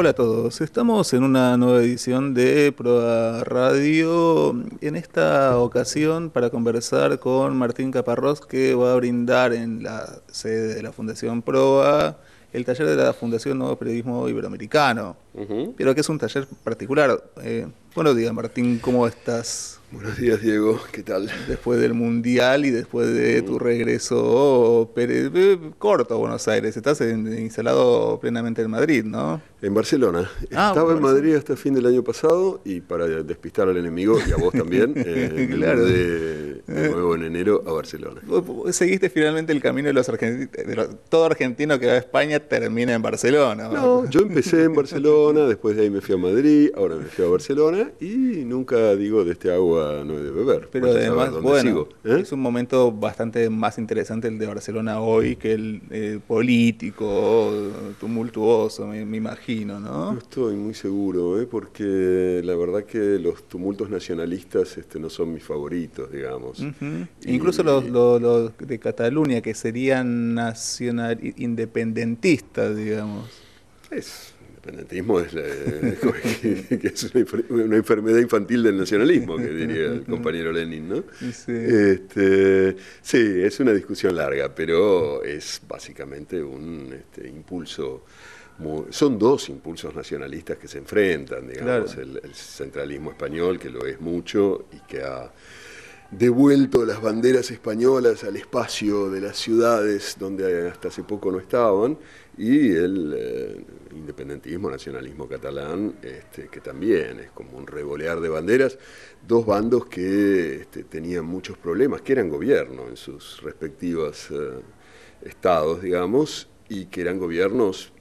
Hola a todos, estamos en una nueva edición de Proa Radio, en esta ocasión para conversar con Martín Caparrós que va a brindar en la sede de la Fundación Proa el taller de la Fundación Nuevo Periodismo Iberoamericano, pero que es un taller particular. Eh, buenos días Martín, ¿cómo estás? Buenos días, Diego. ¿Qué tal? Después del Mundial y después de tu regreso eh, corto a Buenos Aires, estás instalado plenamente en Madrid, ¿no? En Barcelona. Ah, Estaba en Madrid hasta fin del año pasado y para despistar al enemigo y a vos también, eh, claro. de, nuevo en enero a Barcelona. Seguiste finalmente el camino de los argentinos. Todo argentino que va a España termina en Barcelona. No, yo empecé en Barcelona, después de ahí me fui a Madrid, ahora me fui a Barcelona y nunca digo de este agua no he de beber. Pero además, bueno, ¿eh? es un momento bastante más interesante el de Barcelona hoy que el eh, político, tumultuoso, me, imagino, ¿no? No estoy muy seguro, ¿eh? porque la verdad que los tumultos nacionalistas este, no son mis favoritos, digamos. Incluso los, los, de Cataluña, que serían nacional independentistas, digamos. Es independentismo es, una, enfermedad infantil del nacionalismo, que diría el compañero Lenin, ¿no? Sí. Este, sí, es una discusión larga, pero es básicamente un este, impulso. Son dos impulsos nacionalistas que se enfrentan, digamos, el centralismo español, que lo es mucho y que ha devuelto las banderas españolas al espacio de las ciudades donde hasta hace poco no estaban, y el eh, independentismo, nacionalismo catalán, este, que también es como un revolear de banderas, dos bandos que este, tenían muchos problemas, que eran gobierno en sus respectivos eh, estados, digamos, y que eran gobiernos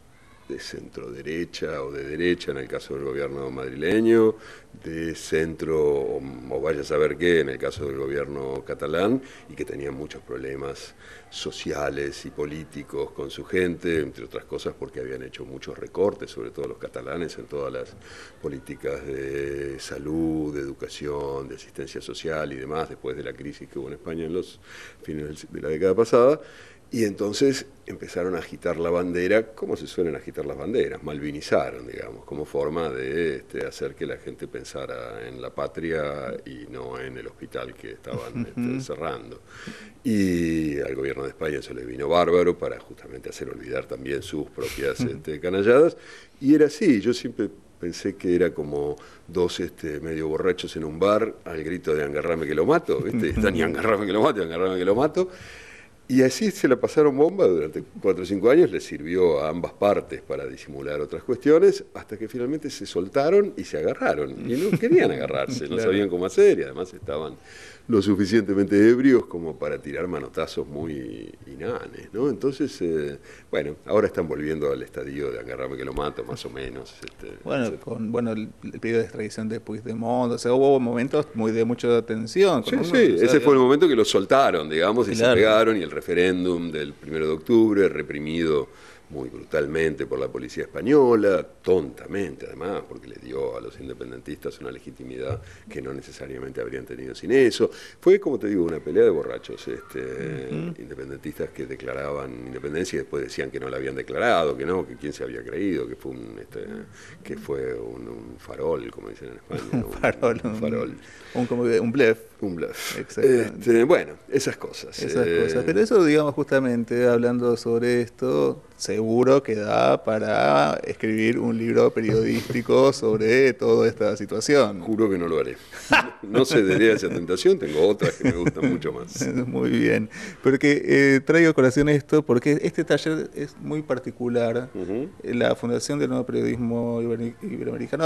de centro derecha o de derecha en el caso del gobierno madrileño, de centro o, vaya a saber qué en el caso del gobierno catalán y que tenían muchos problemas sociales y políticos con su gente, entre otras cosas porque habían hecho muchos recortes, sobre todo los catalanes, en todas las políticas de salud, de educación, de asistencia social y demás, después de la crisis que hubo en España en los fines de la década pasada. Y entonces empezaron a agitar la bandera, como se suelen agitar las banderas, malvinizaron, digamos, como forma de este, hacer que la gente pensara en la patria y no en el hospital que estaban este, cerrando. Y al gobierno de España se le vino bárbaro para justamente hacer olvidar también sus propias este, canalladas. Y era así, yo siempre pensé que era como dos este, medio borrachos en un bar al grito de angarrame que lo mato, ¿viste? Están y angarrame que lo mato, angarrame que lo mato. Y así se la pasaron bomba durante cuatro o cinco años, les sirvió a ambas partes para disimular otras cuestiones, hasta que finalmente se soltaron y se agarraron. Y no querían agarrarse, no sabían cómo hacer y además estaban lo suficientemente ebrios como para tirar manotazos muy inanes, ¿no? Entonces, eh, bueno, ahora están volviendo al estadio de agarrarme que lo mato, más o menos. Este, bueno, con bueno el, pedido de extradición de Puigdemont, o sea, hubo momentos muy de mucha tensión. Sí, sí, ese fue el momento que lo soltaron, digamos, y se pegaron, y el referéndum del primero de octubre, reprimido muy brutalmente por la policía española, tontamente además, porque le dio a los independentistas una legitimidad que no necesariamente habrían tenido sin eso. Fue, como te digo, una pelea de borrachos, este, independentistas que declaraban independencia y después decían que no la habían declarado, que no, que quién se había creído, que fue un, este, que fue un, farol, como dicen en España. un farol. Un, farol. Un, como un blef. Un bluff. Este, bueno, esas cosas. Esas eh, cosas. Pero eso, digamos, justamente hablando sobre esto, seguro que da para escribir un libro periodístico sobre toda esta situación. Juro que no lo haré. No cederé a esa tentación, tengo otras que me gustan mucho más. Muy bien. Porque eh, traigo a colación esto porque este taller es muy particular. La Fundación del Nuevo Periodismo Iberoamericano,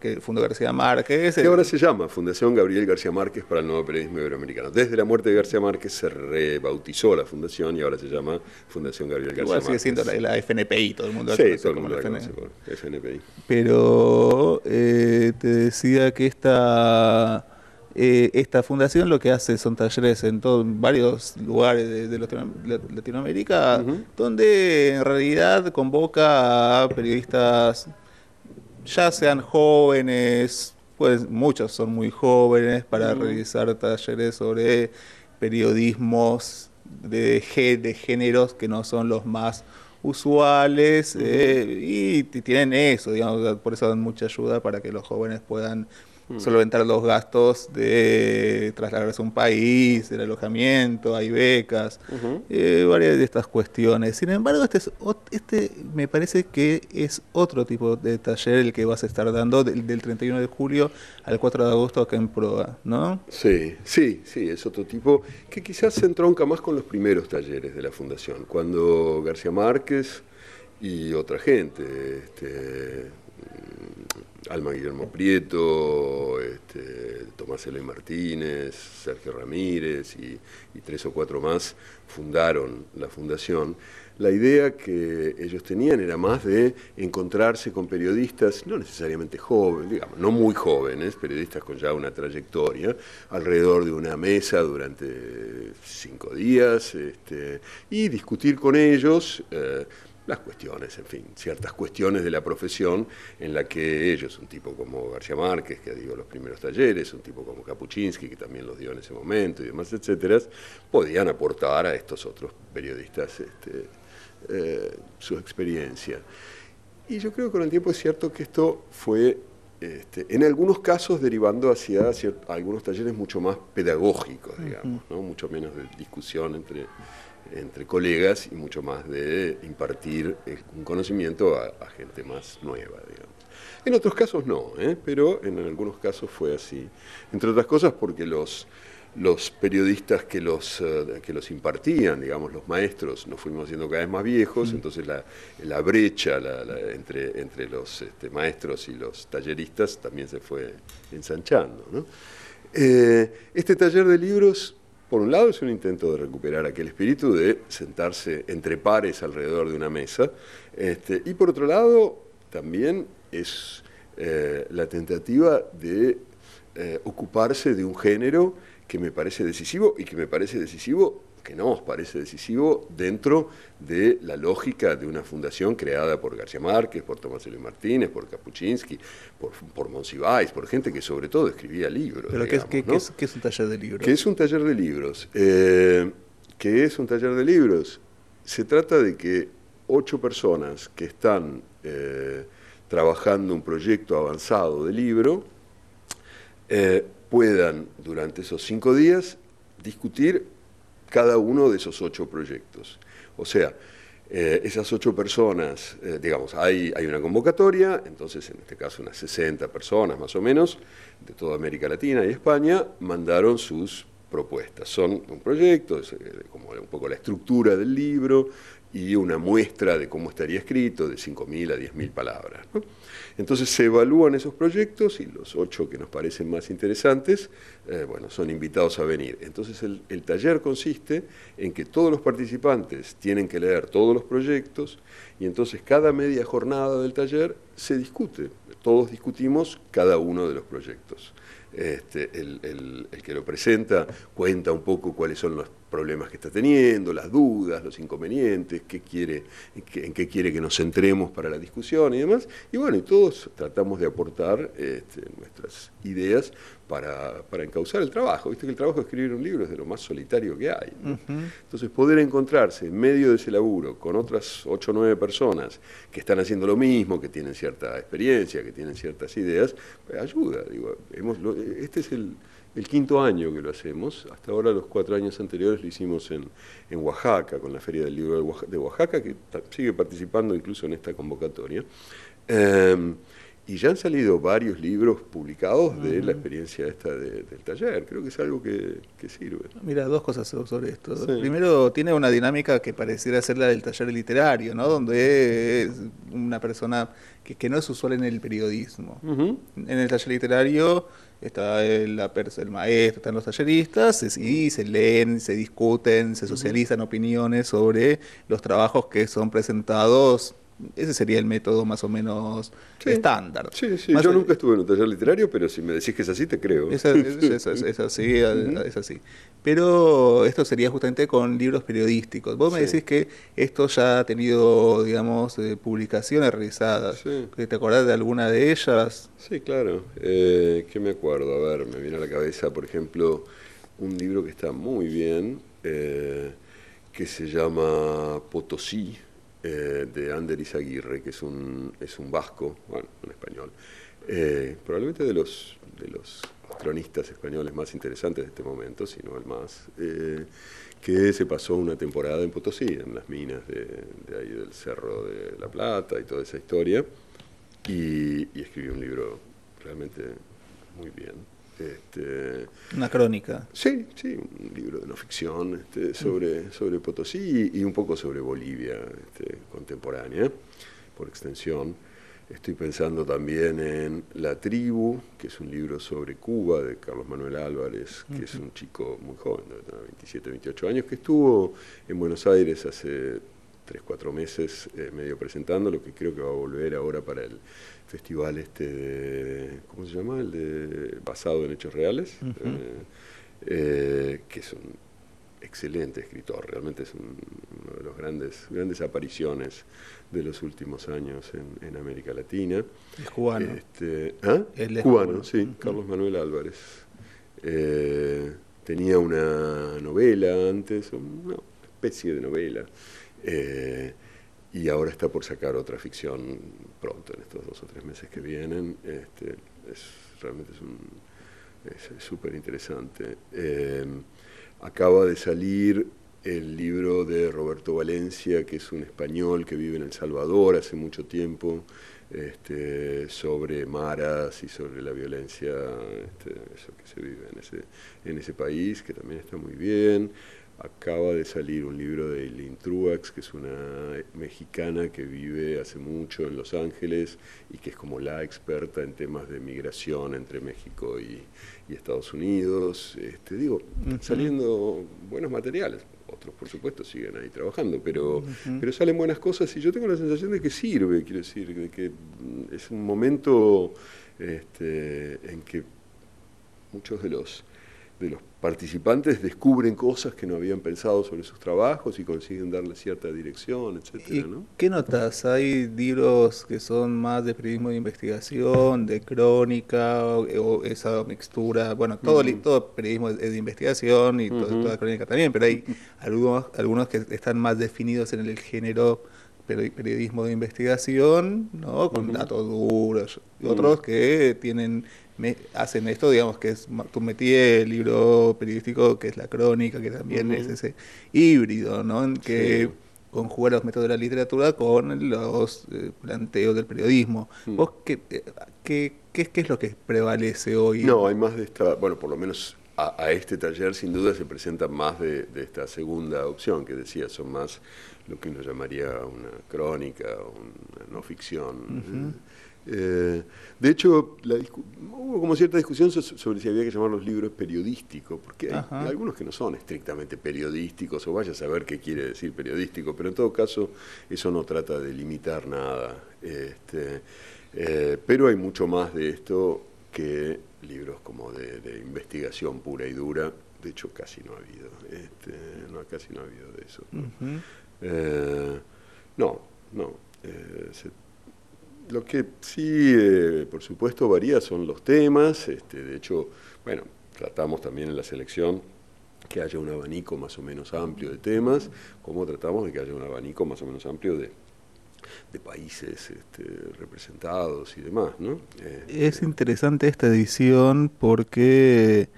que fundó García Márquez. Que ahora se llama Fundación Gabriel García Márquez para el Nuevo Periodismo Iberoamericano. Desde la muerte de García Márquez se rebautizó la fundación y ahora se llama Fundación Gabriel García Márquez la, FNPI, todo el mundo sí, todo el mundo la conoce FNPI. Pero eh, te decía que esta, eh, esta fundación lo que hace son talleres en, todo, varios lugares de, Latinoamérica, donde en realidad convoca a periodistas, ya sean jóvenes, pues muchos son muy jóvenes, para realizar talleres sobre periodismos de, de géneros que no son los más usuales y tienen eso, digamos, por eso dan mucha ayuda para que los jóvenes puedan Mm. solventar los gastos de trasladarse a un país, el alojamiento, hay becas, eh, varias de estas cuestiones. Sin embargo, este, este me parece que es otro tipo de taller el que vas a estar dando del, 31 de julio al 4 de agosto acá en Proa, ¿no? Sí, sí, sí, es otro tipo que quizás se entronca más con los primeros talleres de la Fundación, cuando García Márquez y otra gente, este, Alma Guillermo Prieto, este, Tomás L. Martínez, Sergio Ramírez y, tres o cuatro más fundaron la fundación. La idea que ellos tenían era más de encontrarse con periodistas, no necesariamente jóvenes, digamos, no muy jóvenes, periodistas con ya una trayectoria, alrededor de una mesa durante cinco días este, y discutir con ellos. Eh, las cuestiones, en fin, ciertas cuestiones de la profesión en la que ellos, un tipo como García Márquez, que dio los primeros talleres, un tipo como Kapuczynski, que también los dio en ese momento y demás, etcétera, podían aportar a estos otros periodistas este, eh, su experiencia. Y yo creo que con el tiempo es cierto que esto fue, este, en algunos casos, derivando hacia algunos talleres mucho más pedagógicos, digamos, ¿no? mucho menos de discusión entre entre colegas y mucho más de impartir eh, un conocimiento a, gente más nueva, digamos. En otros casos no, ¿eh? pero en algunos casos fue así. Entre otras cosas porque los, los periodistas que los, eh, que los impartían, digamos, los maestros, nos fuimos haciendo cada vez más viejos, mm. entonces la, la brecha entre, entre los este, maestros y los talleristas también se fue ensanchando. ¿no? este taller de libros por un lado es un intento de recuperar aquel espíritu de sentarse entre pares alrededor de una mesa, este, y por otro lado también es eh, la tentativa de eh, ocuparse de un género que me parece decisivo y que me parece decisivo que no os parece decisivo dentro de la lógica de una fundación creada por García Márquez, por Tomás Eloy Martínez, por Kapuczynski, por, por Monsiváis, por gente que sobre todo escribía libros. ¿Pero qué, es, un taller de libros? ¿Qué es un taller de libros? Eh, ¿Qué es un taller de libros? Se trata de que ocho personas que están eh, trabajando un proyecto avanzado de libro eh, puedan durante esos cinco días discutir cada uno de esos ocho proyectos. O sea, eh, esas ocho personas, eh, digamos, hay, hay una convocatoria, entonces en este caso unas 60 personas más o menos, de toda América Latina y España, mandaron sus propuestas. Son un proyecto, es, eh, como un poco la estructura del libro y una muestra de cómo estaría escrito, de 5.000 a 10.000 palabras. Entonces se evalúan esos proyectos y los ocho que nos parecen más interesantes, eh, bueno, son invitados a venir. Entonces el, el, taller consiste en que todos los participantes tienen que leer todos los proyectos y entonces cada media jornada del taller se discute. Todos discutimos cada uno de los proyectos. Este, el, que lo presenta cuenta un poco cuáles son los problemas que está teniendo, las dudas, los inconvenientes, qué quiere, en qué quiere que nos centremos para la discusión y demás. Y bueno, todos tratamos de aportar este, nuestras ideas para, para, encauzar el trabajo. Viste que el trabajo de escribir un libro es de lo más solitario que hay. Entonces, poder encontrarse en medio de ese laburo con otras ocho o nueve personas que están haciendo lo mismo, que tienen cierta experiencia, que tienen ciertas ideas, pues, ayuda. Digo, hemos, este es el, el, quinto año que lo hacemos. Hasta ahora, los cuatro años anteriores lo hicimos en, en Oaxaca, con la Feria del Libro de Oaxaca, que sigue participando incluso en esta convocatoria. Em, y ya han salido varios libros publicados de la experiencia esta del taller. Creo que es algo que, sirve. Mira, dos cosas sobre esto. Primero, tiene una dinámica que pareciera ser la del taller literario, ¿no? Donde es una persona que, que no es usual en el periodismo. En el taller literario está el, la, el maestro, están los talleristas, y se leen, se discuten, se socializan opiniones sobre los trabajos que son presentados ese sería el método más o menos estándar. Sí, sí. Yo nunca estuve en un taller literario, pero si me decís que es así, te creo. Es, así, es así. Pero esto sería justamente con libros periodísticos. Vos me decís que esto ya ha tenido, digamos, eh, publicaciones realizadas. ¿Te acordás de alguna de ellas? Sí, claro. Eh, ¿Qué me acuerdo? A ver, me viene a la cabeza, por ejemplo, un libro que está muy bien, eh, que se llama Potosí eh, de Ander Izaguirre, que es un, es un vasco, bueno, un español, eh, probablemente de los, de los cronistas españoles más interesantes de este momento, sino el más, eh, que se pasó una temporada en Potosí, en las minas de, ahí del Cerro de la Plata y toda esa historia, y escribió un libro realmente muy bien. Este, Una crónica. Sí, sí, un libro de no ficción este, sobre, sobre Potosí y, un poco sobre Bolivia este, contemporánea, por extensión. Estoy pensando también en La tribu, que es un libro sobre Cuba de Carlos Manuel Álvarez, que es un chico muy joven, de 27, 28 años, que estuvo en Buenos Aires hace 3, 4 meses eh, medio presentando, lo que creo que va a volver ahora para el festival este de, ¿cómo se llama? El de basado en hechos reales, eh, eh, que es un excelente escritor, realmente es una de las grandes, grandes apariciones de los últimos años en, América Latina. Es cubano. Este, ¿ah? cubano, sí, Carlos Manuel Álvarez. Eh, tenía una novela antes, una especie de novela, y ahora está por sacar otra ficción pronto, en estos dos o tres meses que vienen. Este, es, realmente es súper interesante. Eh, acaba de salir el libro de Roberto Valencia, que es un español que vive en El Salvador hace mucho tiempo, este, sobre maras y sobre la violencia este, eso que se vive en ese, en ese país, que también está muy bien. Acaba de salir un libro de Eileen Truax, que es una mexicana que vive hace mucho en Los Ángeles y que es como la experta en temas de migración entre México y, Estados Unidos. Este, digo, saliendo buenos materiales. Otros, por supuesto, siguen ahí trabajando, pero, pero salen buenas cosas y yo tengo la sensación de que sirve, quiero decir, de que es un momento este, en que muchos de los de los participantes descubren cosas que no habían pensado sobre sus trabajos y consiguen darle cierta dirección, etcétera, ¿no? ¿Qué notas? ¿Hay libros que son más de periodismo de investigación, de crónica, o, esa mixtura? Bueno, todo, todo periodismo es de investigación y toda crónica también, pero hay algunos, algunos que están más definidos en el género periodismo de investigación, ¿no? con datos duros, y otros que tienen me hacen esto, digamos que es tú metí el libro periodístico que es la crónica, que también es ese híbrido, ¿no? En que conjuga los métodos de la literatura con los eh, planteos del periodismo. Mm. ¿Vos qué, eh, qué, qué, qué, es lo que prevalece hoy? No, hay más de esta, bueno, por lo menos a, este taller sin duda se presenta más de, esta segunda opción que decía, son más lo que uno llamaría una crónica, una no ficción. Eh, de hecho, hubo como cierta discusión sobre si había que llamar los libros periodísticos, porque hay, algunos que no son estrictamente periodísticos, o vaya a saber qué quiere decir periodístico, pero en todo caso eso no trata de limitar nada. Este, eh, pero hay mucho más de esto que libros como de, investigación pura y dura. De hecho, casi no ha habido. Este, no, casi no ha habido de eso. Eh, no, no. Se, lo que sí, eh, por supuesto, varía son los temas. Este, de hecho, bueno, tratamos también en la selección que haya un abanico más o menos amplio de temas, como tratamos de que haya un abanico más o menos amplio de, países este, representados y demás. ¿no? Es interesante esta edición porque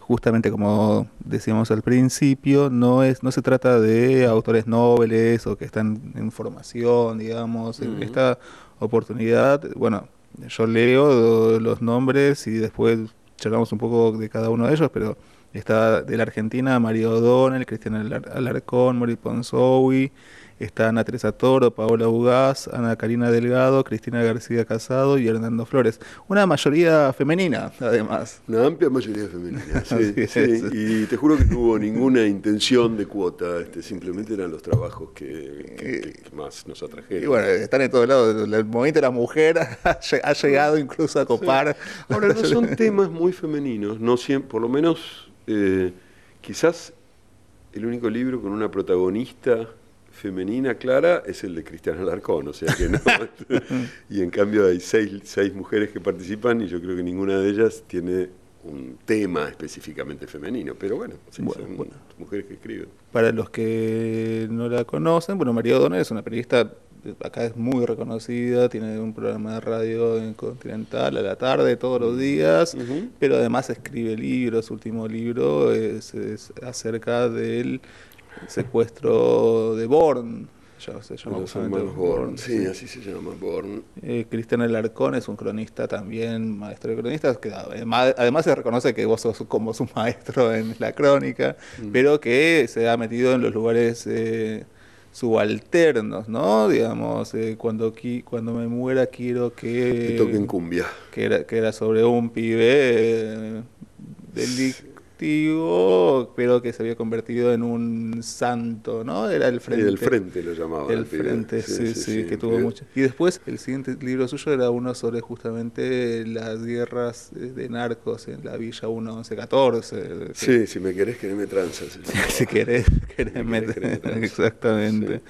justamente como decíamos al principio, no es no se trata de autores nobles o que están en formación, digamos, está oportunidad, bueno, yo leo los nombres y después charlamos un poco de cada uno de ellos, pero está de la Argentina Mario O'Donnell, Cristian Alarcón, Mori Ponzowi, está Ana Teresa Toro, Paola Ugaz, Ana Karina Delgado, Cristina García Casado y Hernando Flores. Una mayoría femenina, además. Una amplia mayoría femenina, sí. sí. Y te juro que no hubo ninguna intención de cuota, este, simplemente eran los trabajos que, más nos atrajeron. Y bueno, están en todos lados. El movimiento de la mujer ha llegado incluso a copar. Ahora, no son temas muy femeninos, no siempre, por lo menos, eh, quizás el único libro con una protagonista femenina clara es el de Cristiana Alarcón, o sea que no. y en cambio hay seis, seis mujeres que participan y yo creo que ninguna de ellas tiene un tema específicamente femenino, pero bueno, son mujeres que escriben. Para los que no la conocen, bueno, María O'Donnell es una periodista, acá es muy reconocida, tiene un programa de radio en Continental a la tarde todos los días, pero además escribe libros, su último libro es, es acerca del secuestro de Born, se llama Born. Sí, así se llama, Born. Eh, Cristian Alarcón es un cronista también, maestro de cronistas, que además, se reconoce que vos sos como su maestro en la crónica, mm. pero que se ha metido en los lugares eh, subalternos, ¿no? Digamos, eh, cuando, cuando me muera quiero que... Que toquen cumbia. Que era, que era sobre un pibe eh, del pero que se había convertido en un santo, ¿no? Era el frente. el frente lo llamaba. El, frente, sí, sí, que tuvo mucho. Y después el siguiente libro suyo era uno sobre justamente las guerras de narcos en la Villa 1114. Sí, si me querés, quereme tranzas. si querés, quereme, Exactamente.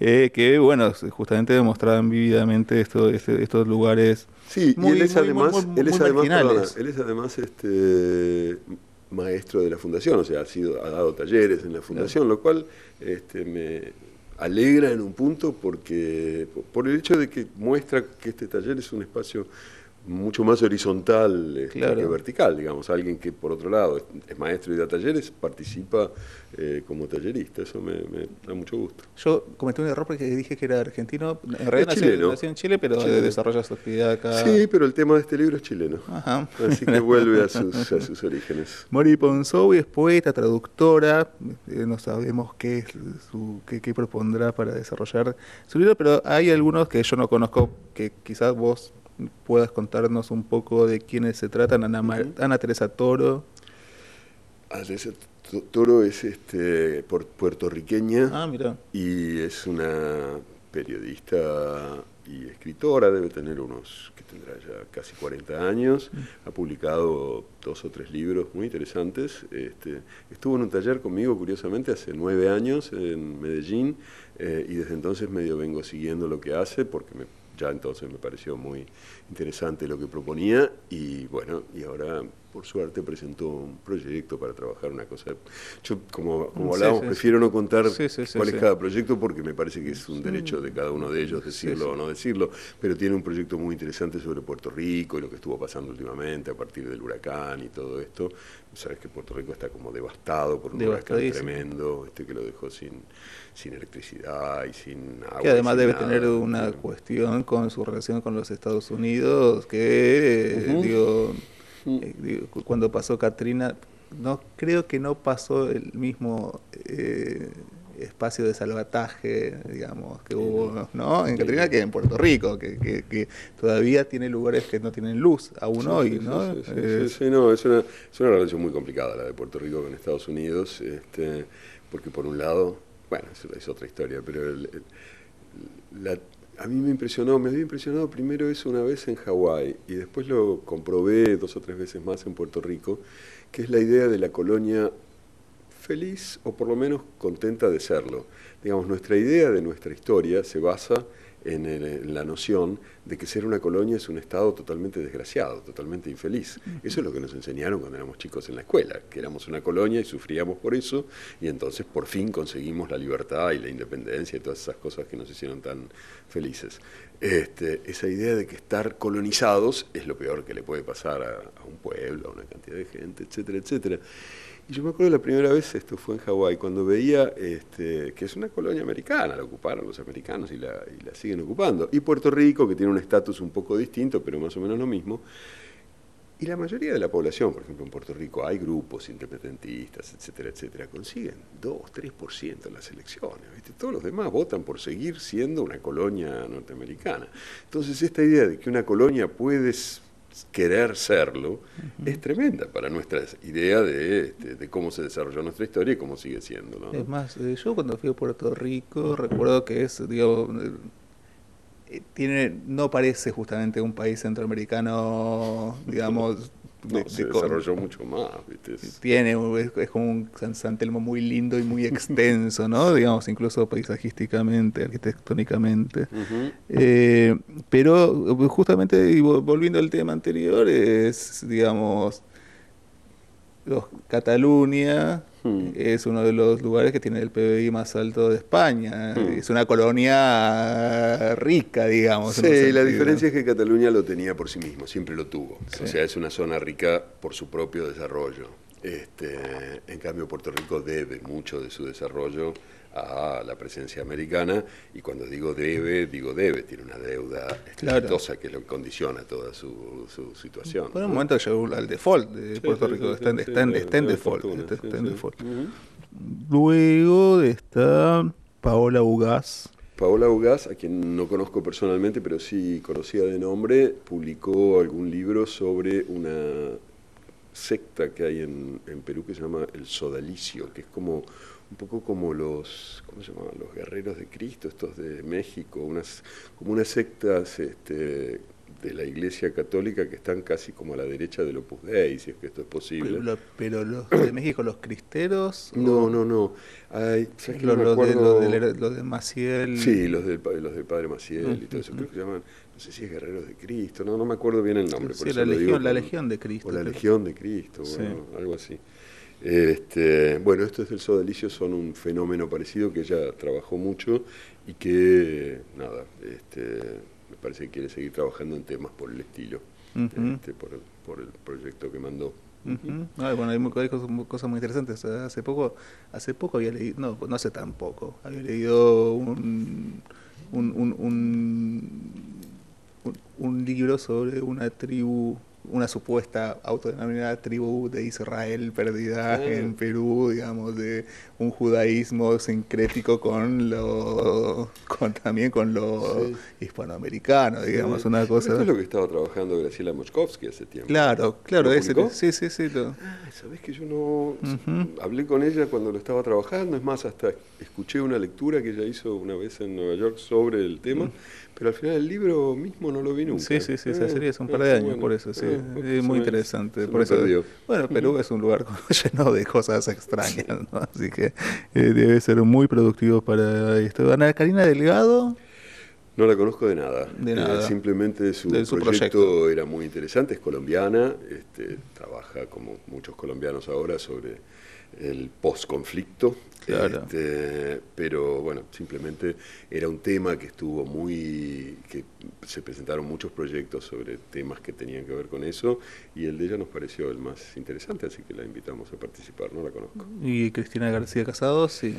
Eh, que bueno, justamente demostraban vividamente esto, este, estos lugares. Sí, y él es además, él es además, él es además este maestro de la fundación, o sea, ha, sido, ha dado talleres en la fundación, lo cual este, me alegra en un punto porque por el hecho de que muestra que este taller es un espacio mucho más horizontal este, que vertical, digamos. Alguien que, por otro lado, es, maestro y da talleres, participa eh, como tallerista. Eso me, da mucho gusto. Yo cometí un error porque dije que era argentino. En realidad nació, en Chile, pero desarrolla su actividad acá. Sí, pero el tema de este libro es chileno. Así que vuelve a sus, orígenes. Mori Ponzowi es poeta, traductora. Eh, no sabemos qué, es su, qué, qué propondrá para desarrollar su libro, pero hay algunos que yo no conozco que quizás vos puedas contarnos un poco de quiénes se tratan. Ana, Ana Teresa Toro. Ana Teresa Toro es este, puertorriqueña ah, mira. y es una periodista y escritora, debe tener unos, que tendrá ya casi 40 años, mm. ha publicado dos o tres libros muy interesantes. Este, estuvo en un taller conmigo, curiosamente, hace nueve años en Medellín eh, y desde entonces medio vengo siguiendo lo que hace porque me ya entonces me pareció muy interesante lo que proponía y bueno, y ahora por suerte presentó un proyecto para trabajar una cosa. Yo, como, como hablábamos, prefiero no contar cuál es cada proyecto porque me parece que es un derecho de cada uno de ellos decirlo o no decirlo, pero tiene un proyecto muy interesante sobre Puerto Rico y lo que estuvo pasando últimamente a partir del huracán y todo esto. Sabes que Puerto Rico está como devastado por un huracán tremendo este que lo dejó sin, sin electricidad y sin agua. Que además debe tener una cuestión con su relación con los Estados Unidos que, digo eh, cuando pasó Katrina, no creo que no pasó el mismo eh, espacio de salvataje, digamos, que hubo ¿no? en Katrina que en Puerto Rico, que, todavía tiene lugares que no tienen luz aún hoy, ¿no? Sí, no, es una, es una relación muy complicada la de Puerto Rico con Estados Unidos, este, porque por un lado, bueno, es, otra historia, pero la a mí me impresionó, me había impresionado primero eso una vez en Hawái y después lo comprobé dos o tres veces más en Puerto Rico, que es la idea de la colonia feliz o por lo menos contenta de serlo. Digamos, nuestra idea de nuestra historia se basa en, la noción de que ser una colonia es un estado totalmente desgraciado, totalmente infeliz. Eso es lo que nos enseñaron cuando éramos chicos en la escuela, que éramos una colonia y sufríamos por eso, y entonces por fin conseguimos la libertad y la independencia y todas esas cosas que nos hicieron tan felices. Este, esa idea de que estar colonizados es lo peor que le puede pasar a, a un pueblo, a una cantidad de gente, etcétera, etcétera. Y yo me acuerdo la primera vez, esto fue en Hawái, cuando veía este, que es una colonia americana, la ocuparon los americanos y la, y la siguen ocupando. Y Puerto Rico, que tiene un estatus un poco distinto, pero más o menos lo mismo. Y la mayoría de la población, por ejemplo en Puerto Rico, hay grupos independentistas, etcétera, etcétera, consiguen 2, 3% en las elecciones. Todos los demás votan por seguir siendo una colonia norteamericana. Entonces esta idea de que una colonia puede querer serlo, es tremenda para nuestra idea este, de, cómo se desarrolló nuestra historia y cómo sigue siendo. Es más, eh, yo cuando fui a Puerto Rico recuerdo que es, digo, eh, tiene, no parece justamente un país centroamericano, digamos, se desarrolló mucho más. Tiene, es, como un San, Telmo muy lindo y muy extenso, ¿no? Digamos, incluso paisajísticamente, arquitectónicamente. Eh, pero justamente, y volviendo al tema anterior, es, digamos, Cataluña hmm. es uno de los lugares que tiene el PBI más alto de España. Hmm. Es una colonia rica, digamos. Sí, la diferencia es que Cataluña lo tenía por sí mismo, siempre lo tuvo. O sea, es una zona rica por su propio desarrollo. Este, en cambio, Puerto Rico debe mucho de su desarrollo a la presencia americana y cuando digo debe, digo debe, tiene una deuda estrepitosa que lo condiciona toda su, su situación. Por un momento llegó al default de Puerto Rico, está, en, default. Luego está Paola Ugaz. Paola Ugaz, a quien no conozco personalmente, pero sí conocía de nombre, publicó algún libro sobre una secta que hay en, en Perú que se llama el Sodalicio, que es como un poco como los, ¿cómo se llamaban? Los guerreros de Cristo, estos de México, unas, como unas sectas este, de la Iglesia Católica que están casi como a la derecha del Opus Dei, si es que esto es posible. Pero, los de México, los cristeros. No, no, no. Hay, ¿sabes los, de, Maciel. Sí, los del, los del Padre Maciel y todo eso. Creo que se llaman, no sé si es Guerreros de Cristo, no, no me acuerdo bien el nombre. Sí, la, legión, la Legión de Cristo. O la Legión de Cristo, bueno, algo así. Este, bueno, estos del Sodalicio son un fenómeno parecido que ella trabajó mucho y que, nada, este, me parece que quiere seguir trabajando en temas por el estilo, este, por, el, por, el, proyecto que mandó. bueno, hay, cosas, muy interesantes. Hace poco, hace poco había leído, no, no hace tan poco, había leído un, un, un, un libro sobre una tribu una supuesta autodenominada tribu de Israel perdida en Perú, digamos, de un judaísmo sincrético con lo con, también con lo hispanoamericano, digamos, una cosa. Esto es lo que estaba trabajando Graciela Mochkovsky hace tiempo. Claro, claro, ese, sí, sí, sí. Ah, sabes que yo no hablé con ella cuando lo estaba trabajando, es más, hasta escuché una lectura que ella hizo una vez en Nueva York sobre el tema. Pero al final el libro mismo no lo vi nunca. Sí, sí, sí, esa serie es un par de años, por eso, sí. es muy interesante. Por eso, bueno, Perú es un lugar lleno de cosas extrañas, ¿no? Así que eh, debe ser muy productivo para esto. Ana Karina Delgado. No la conozco de nada. De eh, nada. simplemente su, proyecto, era muy interesante, es colombiana, este, trabaja como muchos colombianos ahora sobre el post-conflicto. Este, pero bueno, simplemente era un tema que estuvo muy. que se presentaron muchos proyectos sobre temas que tenían que ver con eso y el de ella nos pareció el más interesante, así que la invitamos a participar, no la conozco. ¿Y Cristina García Casado? Sí.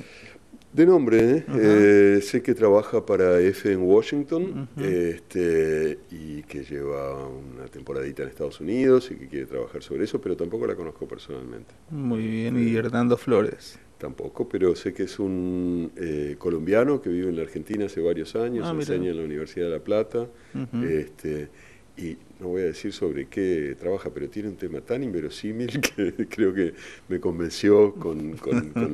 De nombre, ¿eh? Eh, sé que trabaja para F en Washington este, y que lleva una temporadita en Estados Unidos y que quiere trabajar sobre eso, pero tampoco la conozco personalmente. Muy bien, ¿y Hernando Flores? Tampoco, pero sé que es un eh, colombiano que vive en la Argentina hace varios años, ah, enseña en la Universidad de La Plata. este, y no voy a decir sobre qué trabaja, pero tiene un tema tan inverosímil que creo que me convenció con,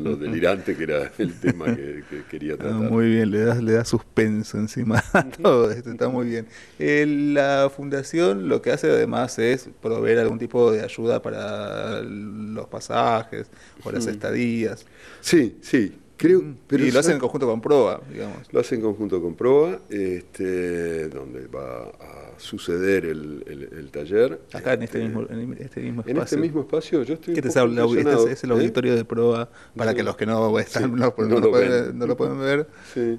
lo delirante que era el tema que, quería ah, tratar. muy bien, le da, le da suspenso encima a todo esto, está muy bien. Eh, la fundación lo que hace además es proveer algún tipo de ayuda para los pasajes o las estadías. Sí, sí, Creo, pero y lo hacen en conjunto con Proa, digamos. Lo hacen en conjunto con Proa, este, donde va a suceder el, el, taller. Acá en, este, este mismo, en este mismo espacio. En este mismo espacio yo estoy. ¿Qué te este es, el ¿eh? auditorio de Proa, para que los que no, están, no, no, lo, pueden, no lo, pueden, ver. Sí.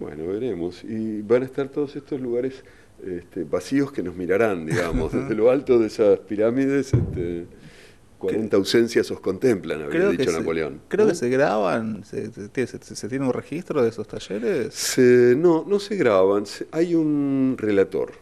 Bueno, veremos. Y van a estar todos estos lugares este, vacíos que nos mirarán, digamos, desde lo alto de esas pirámides. Este, 40 ausencias os contemplan, habría dicho Napoleón. creo que se graban, se, tiene un registro de esos talleres. no, no se graban, hay un relator.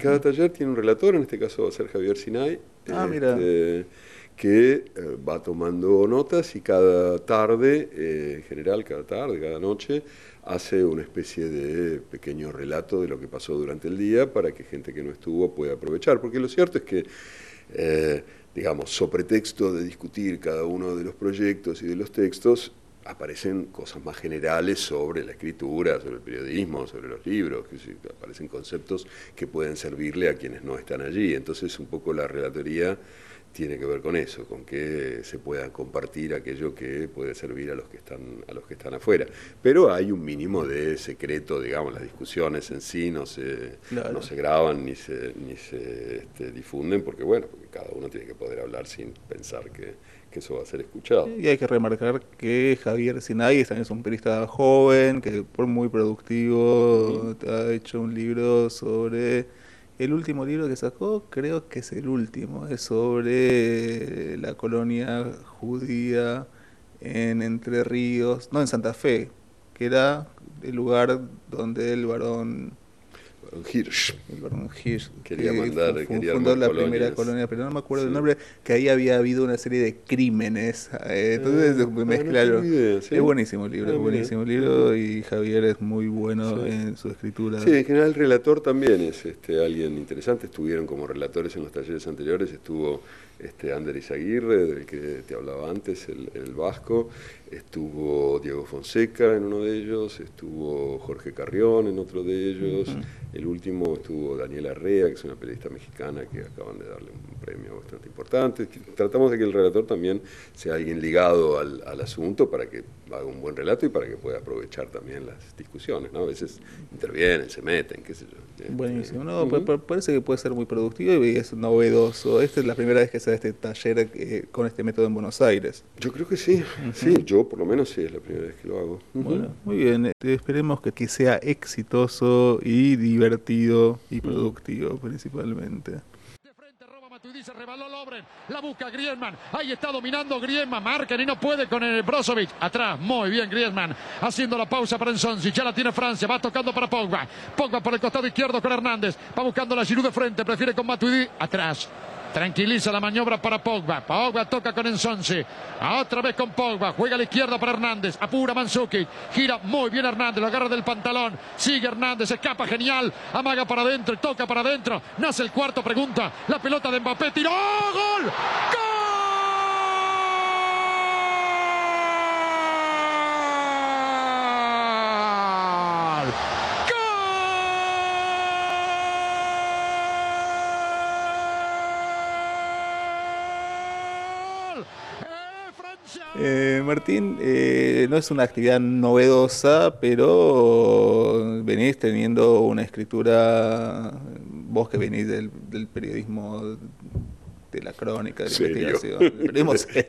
Cada taller tiene un relator, en este caso va a ser Javier Sinay, ah, este, que eh, va tomando notas y cada tarde, eh, en general cada tarde, cada noche, hace una especie de pequeño relato de lo que pasó durante el día para que gente que no estuvo pueda aprovechar. Porque lo cierto es que eh, digamos, sobre texto de discutir cada uno de los proyectos y de los textos, aparecen cosas más generales sobre la escritura, sobre el periodismo, sobre los libros, que aparecen conceptos que pueden servirle a quienes no están allí. Entonces, un poco la relatoría tiene que ver con eso, con que se pueda compartir aquello que puede servir a los que están a los que están afuera. Pero hay un mínimo de secreto, digamos, las discusiones en sí no se no se graban ni se ni se este, difunden porque bueno, porque cada uno tiene que poder hablar sin pensar que, que eso va a ser escuchado. Y hay que remarcar que Javier Sinay también es un periodista joven, que por muy productivo ha hecho un libro sobre el último libro que sacó, creo que es el último, es sobre la colonia judía en Entre Ríos, no en Santa Fe, que era el lugar donde el varón Hirsch. El Hirsch. Quería mandar, fundó la primera colonia, pero no me acuerdo el nombre, que ahí había habido una serie de crímenes. Eh, entonces ah, mezclaron. Es buenísimo el libro, es ah, buenísimo el libro y Javier es muy bueno en su escritura. Sí, en general el relator también es este, alguien interesante. Estuvieron como relatores en los talleres anteriores, estuvo este Ander Izaguirre, del que te hablaba antes, el, el, vasco, estuvo Diego Fonseca en uno de ellos, estuvo Jorge Carrión en otro de ellos, el último estuvo Daniela Arrea, que es una periodista mexicana que acaban de darle un premio bastante importante. Tratamos de que el relator también sea alguien ligado al, al asunto para que haga un buen relato y para que pueda aprovechar también las discusiones, ¿no? A veces intervienen, se meten, qué sé yo. Este, Buenísimo, no, parece que puede ser muy productivo y es novedoso. Esta es la primera vez que se da este taller eh, con este método en Buenos Aires. Yo creo que sí, sí, yo por lo menos sí es la primera vez que lo hago. Bueno, muy bien, esperemos que, que sea exitoso y divertido y productivo principalmente. Dice, rebaló Lobren, la busca Griezmann, ahí está dominando Griezmann, marcan y no puede con el Brozovic, atrás, muy bien Griezmann, haciendo la pausa para Ensonsi, ya la tiene Francia, va tocando para Pogba, Pogba por el costado izquierdo con Hernández, va buscando la Giroud de frente, prefiere con Matuidi, atrás, Tranquiliza la maniobra para Pogba. Pogba toca con Ensonce. Otra vez con Pogba. Juega a la izquierda para Hernández. Apura Manzuki. Gira muy bien Hernández. Lo agarra del pantalón. Sigue Hernández. Escapa genial. Amaga para adentro toca para adentro. Nace el cuarto. Pregunta. La pelota de Mbappé. Tiró. ¡Gol! ¡Gol! Eh, no es una actividad novedosa, pero venís teniendo una escritura, vos que venís del, del periodismo la crónica, de la ¿Serio? investigación.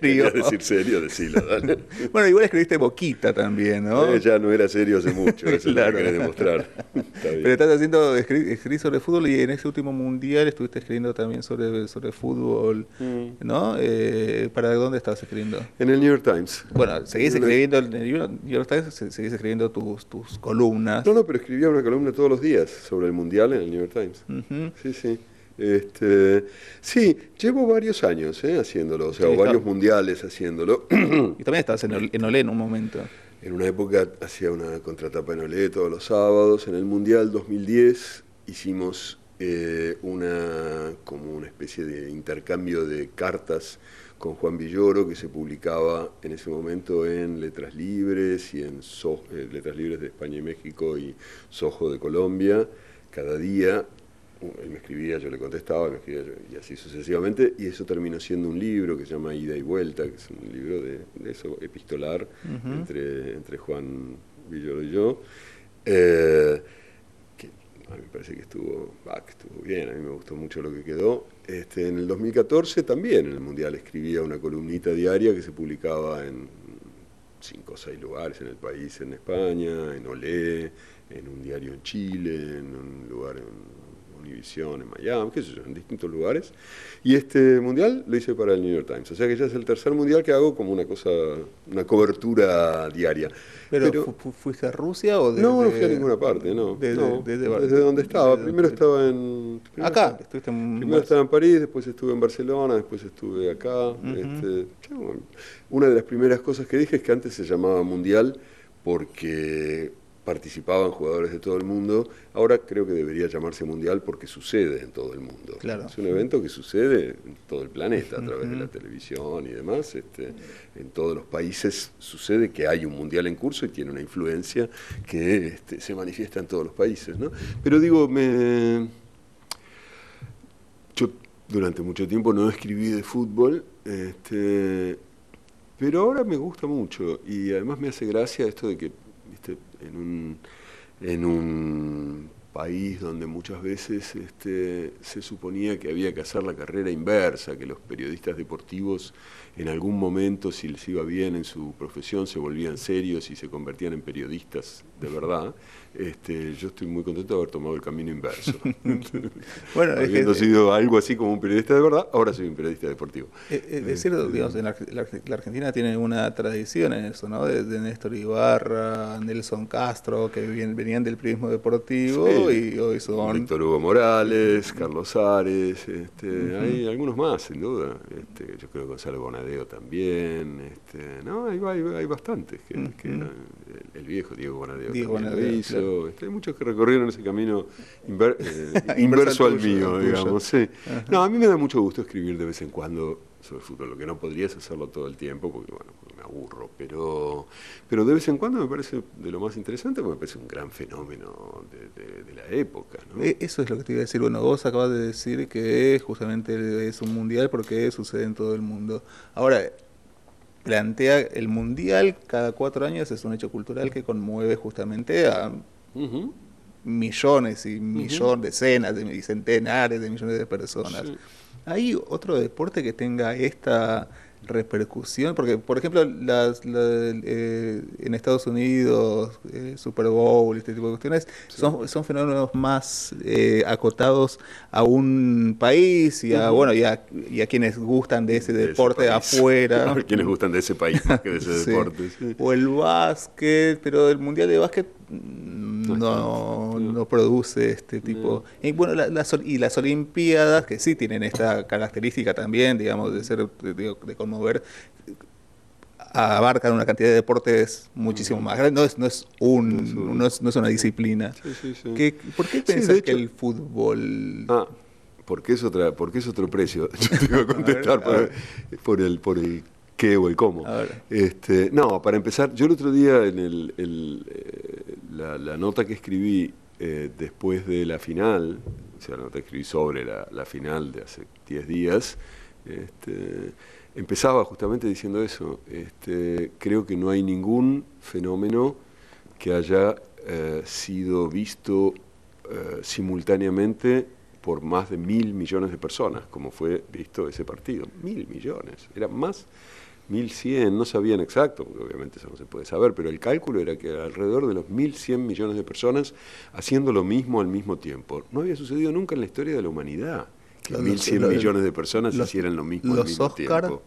serio. decir serio, decilo, dale. bueno, igual escribiste Boquita también, ¿no? Eh, ya no era serio hace mucho, eso claro. es lo que demostrar. Pero estás haciendo, escribís sobre fútbol y en ese último mundial estuviste escribiendo también sobre, sobre fútbol, mm. ¿no? Eh, ¿Para dónde estabas escribiendo? En el New York Times. Bueno, seguís escribiendo en el New York Times, seguís escribiendo tus, tus columnas. No, no, pero escribía una columna todos los días sobre el mundial en el New York Times. Sí, sí. Este, sí, llevo varios años eh, haciéndolo, o sea, varios mundiales haciéndolo. Y también estabas en, en Olé en un momento. En una época hacía una contratapa en Olé todos los sábados. En el Mundial 2010 hicimos eh, una como una especie de intercambio de cartas con Juan Villoro que se publicaba en ese momento en Letras Libres y en eh, Letras Libres de España y México y Sojo de Colombia cada día él me escribía, yo le contestaba, me escribía y así sucesivamente, y eso terminó siendo un libro que se llama Ida y Vuelta, que es un libro de, eso epistolar entre, entre Juan Villoro y yo, eh, que a mí me parece que estuvo, estuvo bien, a mí me gustó mucho lo que quedó. Este, en el 2014 también en el Mundial escribía una columnita diaria que se publicaba en cinco o seis lugares en el país, en España, en Olé, en un diario en Chile, en un lugar en Univisión, en Miami, qué sé yo, en distintos lugares. Y este mundial lo hice para el New York Times. O sea que ya es el tercer mundial que hago como una cosa, una cobertura diaria. ¿Pero, fuiste a Rusia o No, no fui a ninguna parte, no. Desde, donde estaba. Primero estaba en... acá, estuviste en... Primero estaba en París, después estuve en Barcelona, después estuve acá. Este, una de las primeras cosas que dije es que antes se llamaba mundial porque participaban jugadores de todo el mundo. Ahora creo que debería llamarse mundial porque sucede en todo el mundo. Es un evento que sucede en todo el planeta a través de la televisión y demás. Este, en todos los países sucede que hay un mundial en curso y tiene una influencia que este, se manifiesta en todos los países. ¿no? Pero digo, me, yo durante mucho tiempo no escribí de fútbol, este, pero ahora me gusta mucho y además me hace gracia esto de que ¿viste? En, un, en un país donde muchas veces este, se suponía que había que hacer la carrera inversa, que los periodistas deportivos en algún momento, si les iba bien en su profesión, se volvían serios y se convertían en periodistas de verdad. Este, yo estoy muy contento de haber tomado el camino inverso. bueno, Habiendo sido algo así como un periodista de verdad, ahora soy un periodista deportivo. Eh, eh, es, cierto, este, digamos, en la, Argentina tiene una tradición en eso, ¿no? De, Néstor Ibarra, Nelson Castro, que venían del periodismo deportivo y hoy son... Víctor Hugo Morales, Carlos Ares, este, hay algunos más, sin duda. Este, yo creo que Gonzalo Bonadeo también, este, no, hay, hay, bastantes, que, el, viejo Diego Bonadeo, Diego Bonadeo este, hay muchos que recorrieron ese camino eh, inverso al mío, digamos. Sí. No, a mí me da mucho gusto escribir de vez en cuando sobre fútbol, lo que no podrías hacerlo todo el tiempo, porque bueno, me aburro, pero, pero de vez en cuando me parece de lo más interesante, porque me parece un gran fenómeno de, la época. E, eso es lo que te iba a decir. Bueno, vos acabas de decir que justamente es un mundial porque sucede en todo el mundo. Ahora, plantea el mundial cada cuatro años es un hecho cultural que conmueve justamente a millones y millones, decenas de, y centenares de millones de personas. ¿Hay otro deporte que tenga esta repercusión? Porque, por ejemplo, las, eh, en Estados Unidos, eh, Super Bowl, este tipo de cuestiones, son, son fenómenos más eh, acotados a un país y a, bueno, y a, quienes gustan de ese deporte afuera. A quienes gustan de ese país más que de ese deporte. O el básquet, pero el Mundial de Básquet no, no, produce este tipo. Y bueno, y las Olimpiadas, que sí tienen esta característica también, digamos, de ser, de, conmover, abarcan una cantidad de deportes muchísimo más grande. No es, no es, un, no es, no es una disciplina. ¿Por qué pensás que el fútbol... Ah, porque es, otra, porque es otro precio. Yo te iba a contestar por, el, por el qué o el cómo. Este, no, para empezar, yo el otro día en el, eh, la, nota que escribí eh, después de la final, o sea, la nota que escribí sobre la, final de hace 10 días, este, empezaba justamente diciendo eso. Este, creo que no hay ningún fenómeno que haya eh, sido visto simultáneamente por más de mil millones de personas, como fue visto ese partido. Mil millones, era más 1.100, no sabían exacto, porque obviamente eso no se puede saber, pero el cálculo era que alrededor de los 1.100 millones de personas haciendo lo mismo al mismo tiempo. No había sucedido nunca en la historia de la humanidad que 1.100 millones de personas hicieran lo mismo al mismo tiempo.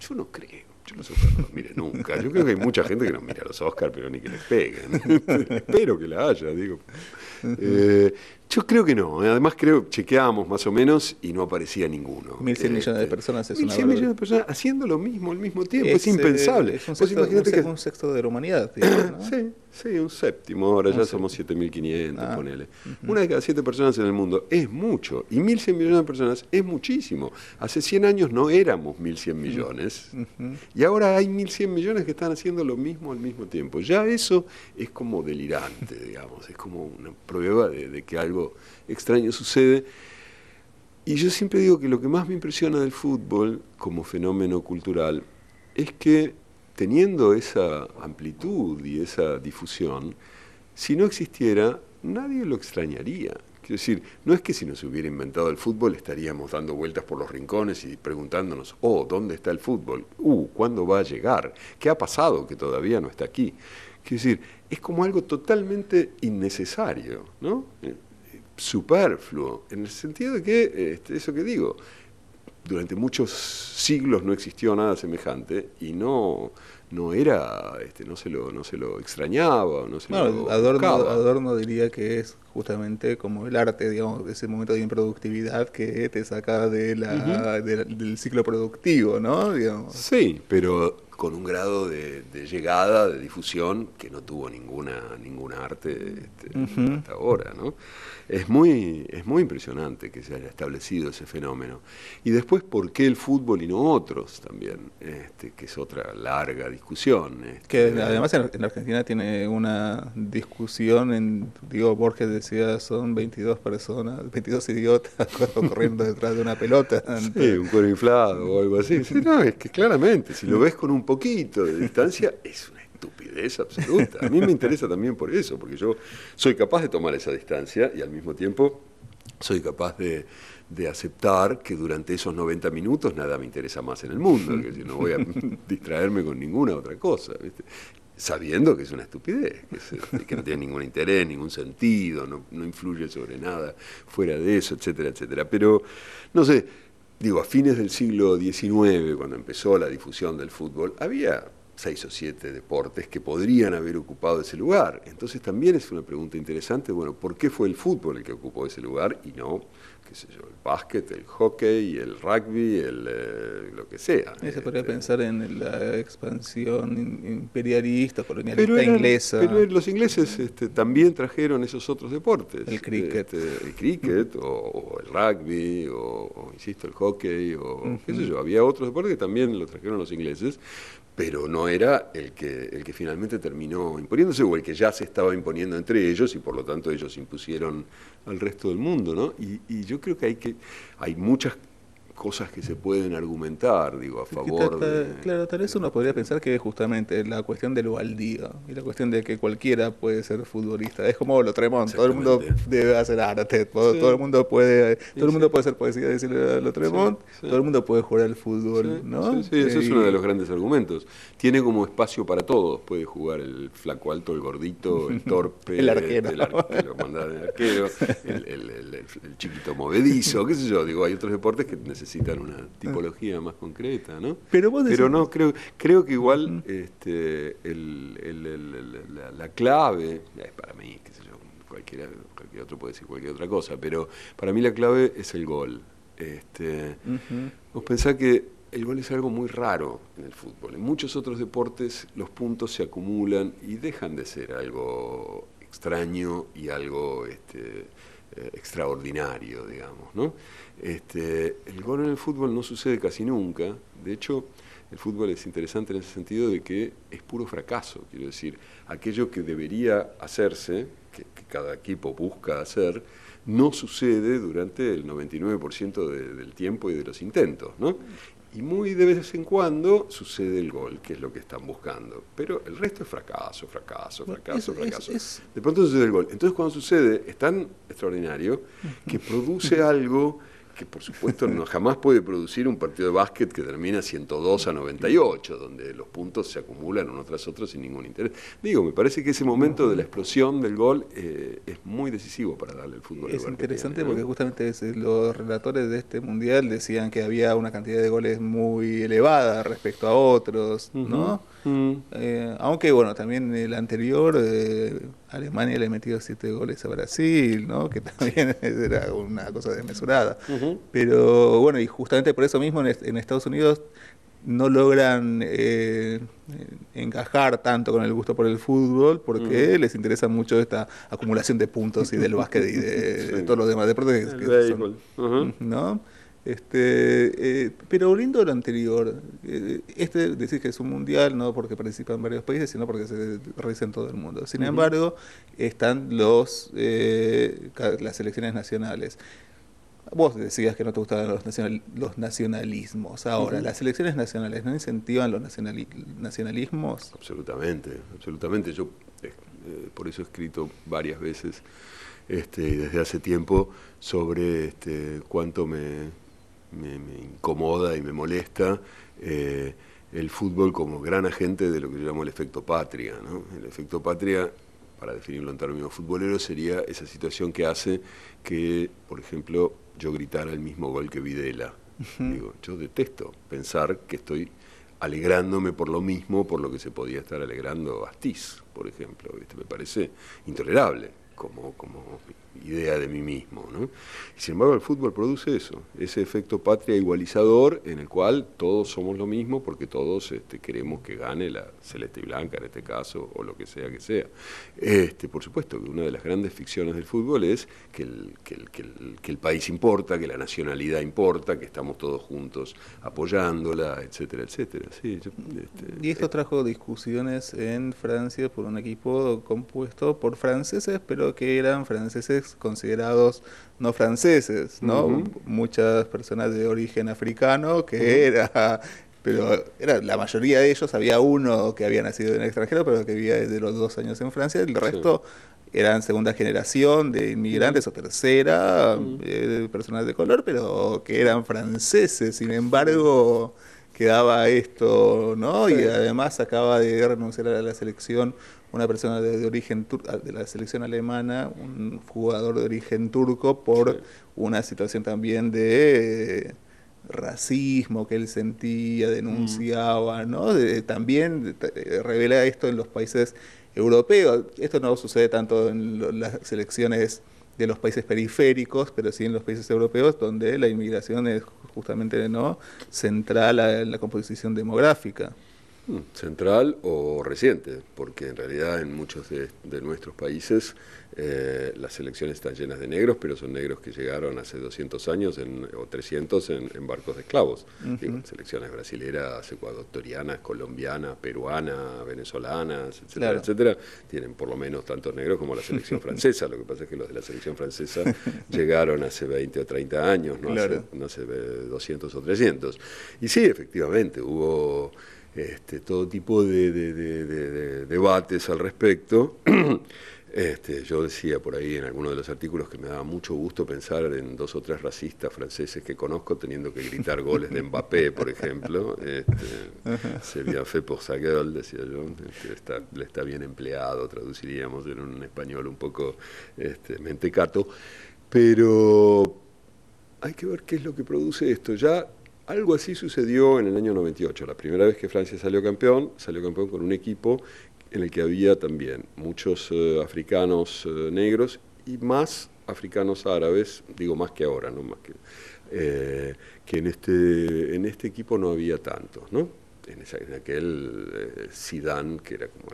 Yo no creo. Yo los Oscar no los mire nunca. Yo creo que hay mucha gente que no mira los Oscars, pero ni que les peguen. Espero que la haya, digo. Eh, yo creo que no. Además, creo, chequeábamos más o menos y no aparecía ninguno. 1.100 millones de este, personas es 1.100 millones de personas haciendo lo mismo al mismo tiempo. Es, impensable. Es un sexto, un sexto de la humanidad. sí, sí, un séptimo. Ahora ya somos 7.500, ah, ponele. Una de cada siete personas en el mundo es mucho. Y 1.100 millones de personas es muchísimo. Hace 100 años no éramos 1.100 millones. Y ahora hay 1.100 millones que están haciendo lo mismo al mismo tiempo. Ya eso es como delirante, digamos. Es como una prueba de que algo extraño sucede. Y yo siempre digo que lo que más me impresiona del fútbol como fenómeno cultural es que teniendo esa amplitud y esa difusión, si no existiera, nadie lo extrañaría. Quiero decir, no es que si no se hubiera inventado el fútbol estaríamos dando vueltas por los rincones y preguntándonos, oh, ¿dónde está el fútbol? Uh, ¿cuándo va a llegar? ¿Qué ha pasado que todavía no está aquí? Quiero decir, es como algo totalmente innecesario, ¿no? Superfluo, en el sentido de que, este, eso que digo, durante muchos siglos no existió nada semejante y no, no era, este, no se lo, no se lo extrañaba, no se lo Adorno, Adorno diría que es justamente como el arte, digamos, ese momento de improductividad que te saca de la, del ciclo productivo, ¿no? Sí, pero con un grado de, llegada, de difusión, que no tuvo ninguna, ninguna arte este, hasta ahora. ¿no? Es, muy, es muy impresionante que se haya establecido ese fenómeno. Y después, ¿por qué el fútbol y no otros también? Este, que es otra larga discusión. Este. que además en, Argentina tiene una discusión, en, digo, Borges decía, son 22 personas, 22 idiotas corriendo detrás de una pelota. Sí, un cuero inflado o algo así. no, es que claramente, si lo ves con un poquito de distancia, es una estupidez absoluta. A mí me interesa también por eso, porque yo soy capaz de tomar esa distancia y al mismo tiempo soy capaz de, aceptar que durante esos 90 minutos nada me interesa más en el mundo, que no voy a distraerme con ninguna otra cosa. sabiendo que es una estupidez, que, no tiene ningún interés, ningún sentido, no, no, influye sobre nada fuera de eso, etcétera, etcétera. Pero, no sé, digo, a fines del siglo XIX, cuando empezó la difusión del fútbol, había seis o siete deportes que podrían haber ocupado ese lugar. Entonces también es una pregunta interesante, bueno, ¿por qué fue el fútbol el que ocupó ese lugar y no, qué sé yo, el básquet, el hockey, el rugby, el, eh, lo que sea? se podría este, pensar en la expansión imperialista, colonialista inglesa. Pero los ingleses este, también trajeron esos otros deportes. El cricket. Este, el cricket, o, el rugby, o, insisto, el hockey, o qué sé yo. Había otros deportes que también lo trajeron los ingleses, pero no era el que, el que finalmente terminó imponiéndose o el que ya se estaba imponiendo entre ellos y por lo tanto ellos impusieron al resto del mundo, ¿no? Y, y yo creo que hay que hay muchas cosas que se pueden argumentar, digo, a favor de... Claro, tal vez uno podría pensar que justamente la cuestión de lo baldío y la cuestión de que cualquiera puede ser futbolista. Es como lo Tremont, todo el mundo debe hacer arte, todo, el mundo puede todo el mundo puede hacer poesía, decirle lo Tremont, todo el mundo puede jugar al fútbol, ¿no? Sí, eso es uno de los grandes argumentos. Tiene como espacio para todos, puede jugar el flaco alto, el gordito, el torpe, el arquero, el, arquero, el, chiquito movedizo, qué sé yo, digo, hay otros deportes que necesitan necesitan una tipología más concreta, ¿no? Pero, no, creo, creo que igual este, la, clave, es para mí, qué sé yo, cualquiera, cualquier otro puede decir cualquier otra cosa, pero para mí la clave es el gol. Este, Vos pensás que el gol es algo muy raro en el fútbol. En muchos otros deportes los puntos se acumulan y dejan de ser algo extraño y algo este, eh, extraordinario, digamos. ¿no? Este, el gol en el fútbol no sucede casi nunca. De hecho, el fútbol es interesante en ese sentido de que es puro fracaso. Quiero decir, aquello que debería hacerse, que, cada equipo busca hacer, no sucede durante el 99% del tiempo y de los intentos. ¿no? Y muy de vez en cuando sucede el gol, que es lo que están buscando. Pero el resto es fracaso, fracaso, fracaso, fracaso. De pronto sucede el gol. Entonces cuando sucede es tan extraordinario que produce algo que por supuesto no jamás puede producir un partido de básquet que termina 102 a 98, donde los puntos se acumulan uno tras otro sin ningún interés. Digo, me parece que ese momento de la explosión del gol eh, es muy decisivo para darle el fútbol. Es interesante porque justamente los relatores de este mundial decían que había una cantidad de goles muy elevada respecto a otros, ¿no? Eh, aunque bueno, también el anterior, eh, Alemania le ha metido siete goles a Brasil, ¿no? que también era una cosa desmesurada. Pero bueno, y justamente por eso mismo en, Estados Unidos no logran eh, encajar tanto con el gusto por el fútbol porque les interesa mucho esta acumulación de puntos y del básquet y de, todos los demás deportes ¿no? Este, eh, pero volviendo a lo anterior, eh, este decir que es un mundial no porque participan varios países, sino porque se realiza en todo el mundo. Sin embargo, están los eh, las elecciones nacionales. Vos decías que no te gustaban los, los nacionalismos. Ahora, ¿las elecciones nacionales no incentivan los nacionalismos? Absolutamente, absolutamente. Yo por eso he escrito varias veces este, desde hace tiempo sobre este, cuánto me, me, incomoda y me molesta eh, el fútbol como gran agente de lo que yo llamo el efecto patria. El efecto patria, para definirlo en términos futboleros, sería esa situación que hace que, por ejemplo, yo gritara el mismo gol que Videla. Digo, yo detesto pensar que estoy alegrándome por lo mismo, por lo que se podía estar alegrando Astiz, por ejemplo. Me parece intolerable. como, como idea de mí mismo. ¿no? Y sin embargo el fútbol produce eso, ese efecto patria igualizador en el cual todos somos lo mismo porque todos este, queremos que gane la celeste y blanca en este caso o lo que sea que sea. Este, por supuesto que una de las grandes ficciones del fútbol es que el, que el, que el, que el país importa, que la nacionalidad importa, que estamos todos juntos apoyándola, etcétera, etcétera. Sí, este, y esto trajo discusiones en Francia por un equipo compuesto por franceses, pero que eran franceses considerados no franceses, ¿no? Muchas personas de origen africano que era pero era la mayoría de ellos, había uno que había nacido en el extranjero, pero que vivía desde los dos años en Francia, el resto eran segunda generación de inmigrantes o tercera, eh, personas de color, pero que eran franceses, sin embargo quedaba esto, ¿no? Y además acaba de renunciar a la selección una persona de, origen de la selección alemana, un jugador de origen turco, por una situación también de eh, racismo que él sentía, denunciaba, mm. ¿no? también eh, revela esto en los países europeos. Esto no sucede tanto en las selecciones de los países periféricos, pero sí en los países europeos, donde la inmigración es justamente no central en la composición demográfica. Mm, central o reciente, porque en realidad en muchos de, nuestros países eh, las selecciones están llenas de negros, pero son negros que llegaron hace 200 años o 300 en, barcos de esclavos. selecciones brasileras, ecuatorianas, colombianas, peruanas, venezolanas, etcétera, etcétera, tienen por lo menos tantos negros como la selección francesa. Lo que pasa es que los de la selección francesa llegaron hace 20 o 30 años, no, hace, no hace 200 o 300. Y sí, efectivamente, hubo este, todo tipo de, debates al respecto. Este, yo decía por ahí en alguno de los artículos que me daba mucho gusto pensar en dos o tres racistas franceses que conozco teniendo que gritar goles de Mbappé, por ejemplo. Este, se bien fait pour sa gueule, decía yo. Este, está, le está bien empleado, traduciríamos en un español un poco este, mentecato. Pero hay que ver qué es lo que produce esto. Ya algo así sucedió en el año 98. La primera vez que Francia salió campeón, salió campeón con un equipo en el que había también muchos eh, africanos eh, negros y más africanos árabes, digo más que ahora, no más que, eh, que en este en este equipo no había tantos, ¿no? En, aquel Zidane, que era como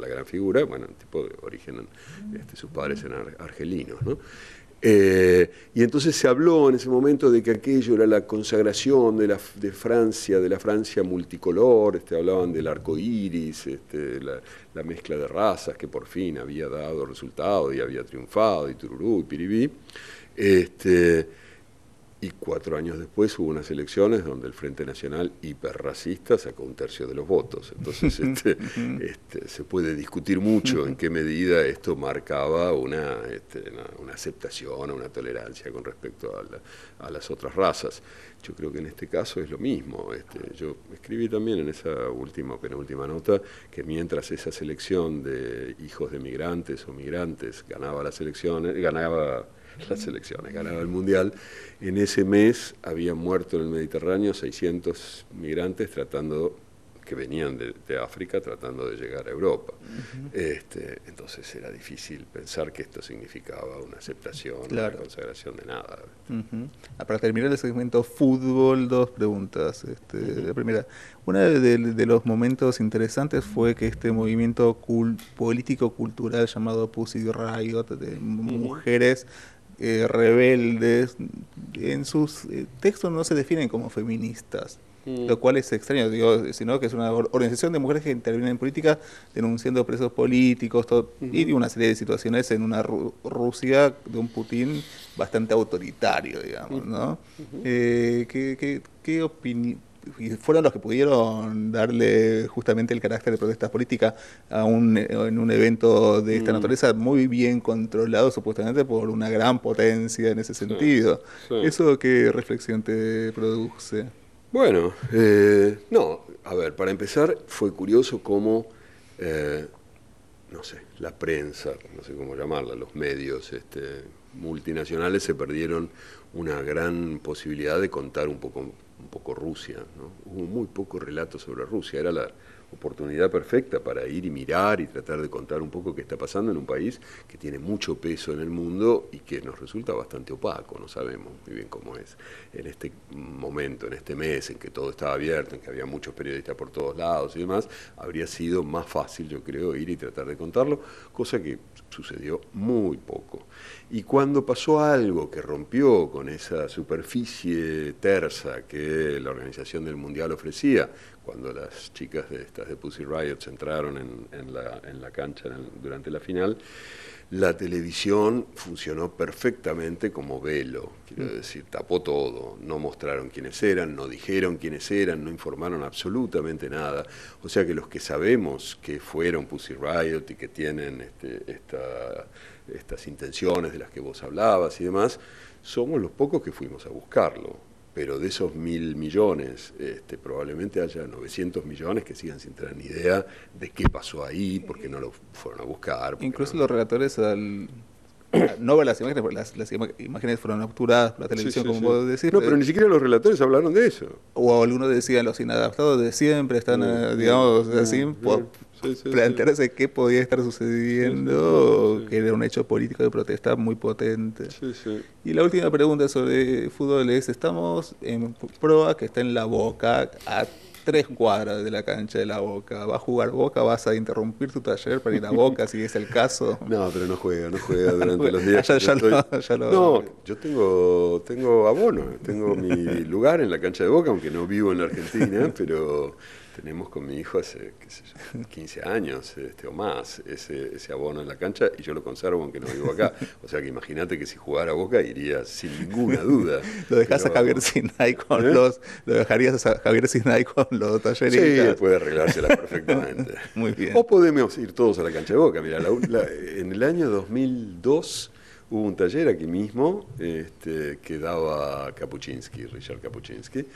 la gran figura, bueno, un tipo de origen, este, sus padres eran argelinos, ¿no? Eh, y entonces se habló en ese momento de que aquello era la consagración de, la, de Francia, de la Francia multicolor, este, hablaban del arco iris, este, la, la, mezcla de razas que por fin había dado resultado y había triunfado, y tururú, y piribí. Este, y cuatro años después hubo unas elecciones donde el Frente Nacional hiperracista sacó un tercio de los votos. Entonces este, este, se puede discutir mucho en qué medida esto marcaba una, este, una, aceptación o una tolerancia con respecto a, a, las otras razas. Yo creo que en este caso es lo mismo. Este, yo escribí también en esa última penúltima nota que mientras esa selección de hijos de migrantes o migrantes ganaba las elecciones, ganaba las elecciones, ganaba el Mundial. En ese mes habían muerto en el Mediterráneo 600 migrantes tratando que venían de, África tratando de llegar a Europa. este, entonces era difícil pensar que esto significaba una aceptación, una consagración de nada. Ah, para terminar el segmento fútbol, dos preguntas. Este, La primera, uno de, los momentos interesantes fue que este movimiento político-cultural llamado Pussy Riot, de mujeres eh, rebeldes, en sus eh, textos no se definen como feministas, mm. lo cual es extraño, digo, sino que es una organización de mujeres que intervienen en política denunciando presos políticos y una serie de situaciones en una Rusia de un Putin bastante autoritario, digamos, ¿no? Eh, ¿Qué, qué, qué opinión? Y fueron los que pudieron darle justamente el carácter de protesta política a un, en un evento de esta mm. naturaleza muy bien controlado supuestamente por una gran potencia en ese sentido. ¿Eso qué reflexión te produce? Bueno, eh, no, a ver, para empezar fue curioso cómo, eh, no sé, la prensa, no sé cómo llamarla, los medios este, multinacionales se perdieron una gran posibilidad de contar un poco un poco Rusia, ¿no? hubo muy poco relato sobre Rusia, era la oportunidad perfecta para ir y mirar y tratar de contar un poco qué está pasando en un país que tiene mucho peso en el mundo y que nos resulta bastante opaco, no sabemos muy bien cómo es en este momento, en este mes en que todo estaba abierto, en que había muchos periodistas por todos lados y demás, habría sido más fácil, yo creo, ir y tratar de contarlo, cosa que sucedió muy poco. Y cuando pasó algo que rompió con esa superficie tersa que la Organización del Mundial ofrecía, cuando las chicas de estas de Pussy Riots entraron en, la, cancha durante la final, la televisión funcionó perfectamente como velo, quiero mm. decir, tapó todo, no mostraron quiénes eran, no dijeron quiénes eran, no informaron absolutamente nada. O sea que los que sabemos que fueron Pussy Riot y que tienen este, esta estas intenciones de las que vos hablabas y demás, somos los pocos que fuimos a buscarlo. Pero de esos mil millones, este, probablemente haya 900 millones que sigan sin tener ni idea de qué pasó ahí, porque no lo fueron a buscar. Incluso los relatores al, no ver las imágenes, porque las, imágenes fueron capturadas por la televisión, como puedo decir. No, pero ni siquiera los relatores hablaron de eso. O algunos decían los inadaptados de siempre, están, eh, digamos, así, plantearse qué podía estar sucediendo, que era un hecho político de protesta muy potente. Y la última pregunta sobre fútbol es, estamos en proa que está en la boca a tres cuadras de la cancha de la Boca. ¿Va a jugar Boca? ¿Vas a interrumpir tu taller para ir a Boca si es el caso? No, pero no juega, no juega durante los días. ya, No, yo tengo, tengo abono, tengo mi lugar en la cancha de Boca, aunque no vivo en la Argentina, pero tenemos con mi hijo hace qué sé yo, 15 años este, o más ese, ese, abono en la cancha y yo lo conservo aunque no vivo acá. O sea que imagínate que si jugara Boca iría sin ninguna duda. lo dejas a Javier Sinay con ¿Eh? los. Lo dejarías a Javier Sinay con los talleres. Sí, puede arreglársela perfectamente. Muy bien. O podemos ir todos a la cancha de Boca. Mira, en el año 2002 hubo un taller aquí mismo este, que daba Kapuczynski, Richard Kapuczynski,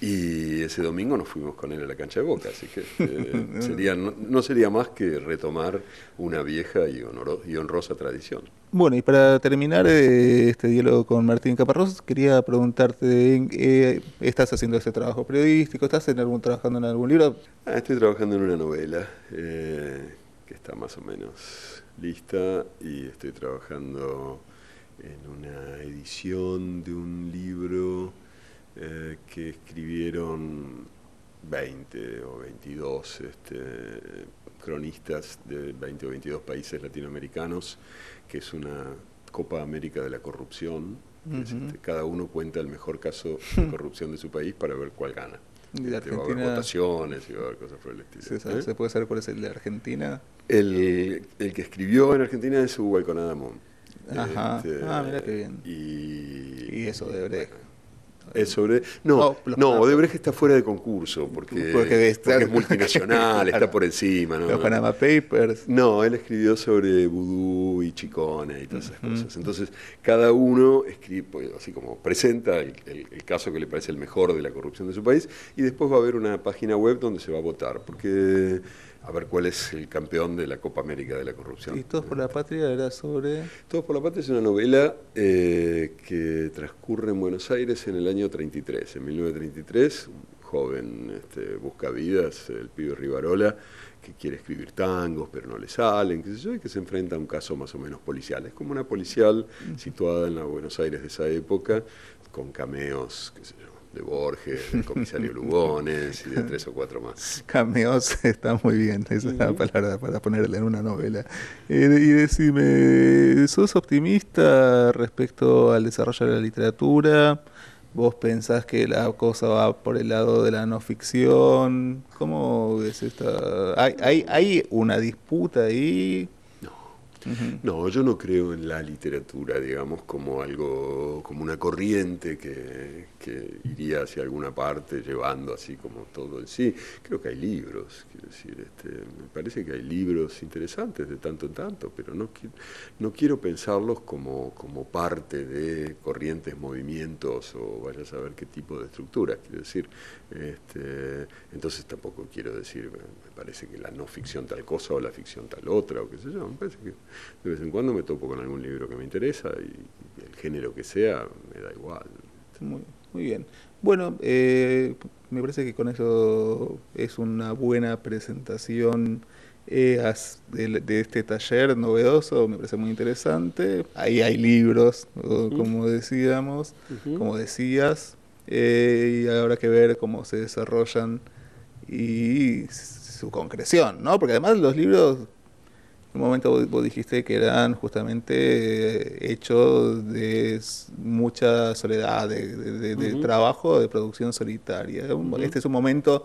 y ese domingo nos fuimos con él a la cancha de Boca, así que eh, sería, no, sería más que retomar una vieja y, y honrosa tradición. Bueno, y para terminar eh, este diálogo con Martín Caparrós, quería preguntarte, eh, ¿estás haciendo este trabajo periodístico? ¿Estás en algún, trabajando en algún libro? Ah, estoy trabajando en una novela que está más o menos lista y estoy trabajando en una edición de un libro eh, que escribieron 20 o 22 este, cronistas de 20 o 22 países latinoamericanos, que es una Copa América de la corrupción. Este, cada uno cuenta el mejor caso de corrupción de su país para ver cuál gana. ¿Y de Argentina? Va a haber votaciones y va a haber cosas por el estilo. ¿Se, ¿eh? puede saber cuál es el de Argentina? El, el que escribió en Argentina es Hugo Alconadamón. Ajá. Este, ah, mira qué bien. Y, y eso de Brecht. Es sobre. No, no, Odebrecht está fuera de concurso porque, porque, es multinacional, está por encima. ¿no? Los Panama Papers. No, él escribió sobre vudú y chicone y todas esas cosas. Entonces, cada uno escribe, pues, así como presenta el, caso que le parece el mejor de la corrupción de su país y después va a haber una página web donde se va a votar. Porque a ver cuál es el campeón de la Copa América de la corrupción. ¿Y Todos por la Patria era sobre...? Todos por la Patria es una novela eh, que transcurre en Buenos Aires en el año 33. En 1933, un joven este, busca vidas, el pibe Rivarola, que quiere escribir tangos, pero no le salen, qué sé yo, y que se enfrenta a un caso más o menos policial. Es como una policial situada en la Buenos Aires de esa época, con cameos, qué sé yo, de Borges, del comisario Lugones y de tres o cuatro más. Cameos está muy bien, esa es la palabra para ponerle en una novela. Eh, y decime, ¿sos optimista respecto al desarrollo de la literatura? ¿Vos pensás que la cosa va por el lado de la no ficción? ¿Cómo ves esta? ¿Hay, hay, hay una disputa ahí? No, yo no creo en la literatura, digamos, como algo, como una corriente que, iría hacia alguna parte llevando así como todo en sí. Creo que hay libros, quiero decir, este, me parece que hay libros interesantes de tanto en tanto, pero no, no quiero pensarlos como, como parte de corrientes, movimientos o vaya a saber qué tipo de estructuras. Quiero decir, este, entonces tampoco quiero decir, me parece que la no ficción tal cosa o la ficción tal otra o qué sé yo, me parece que de vez en cuando me topo con algún libro que me interesa y, el género que sea me da igual. Muy bien. Bueno, eh, me parece que con eso es una buena presentación eh, de, este taller novedoso, me parece muy interesante. Ahí hay libros, como decíamos, como decías, eh, y habrá que ver cómo se desarrollan y su concreción, ¿no? Porque además los libros un momento vos, dijiste que eran justamente eh, hechos de mucha soledad, de, trabajo, de producción solitaria. Este es un momento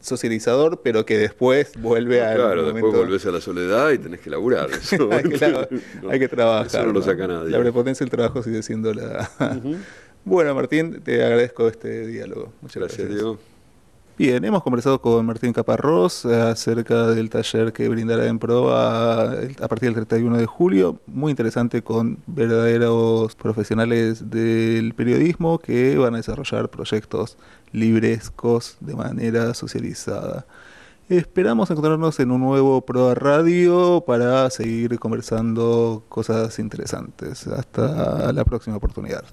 socializador, pero que después vuelve a... Claro, después volvés a la soledad y tenés que laburar. hay, que, trabajar. Eso no, lo saca nadie. La prepotencia del trabajo sigue siendo la... bueno, Martín, te agradezco este diálogo. Muchas gracias. gracias. Diego. Bien, hemos conversado con Martín Caparrós acerca del taller que brindará en proa a partir del 31 de julio. Muy interesante con verdaderos profesionales del periodismo que van a desarrollar proyectos librescos de manera socializada. Esperamos encontrarnos en un nuevo Proa Radio para seguir conversando cosas interesantes. Hasta la próxima oportunidad.